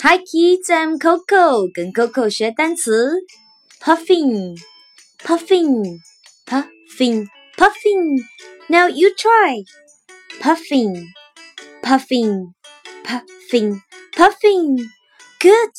Hi kids, I'm Coco，跟 Coco 学单词，puffin, puffin, puffin, puffin. Now you try, puffin, puffin, puffin, puffin. Good.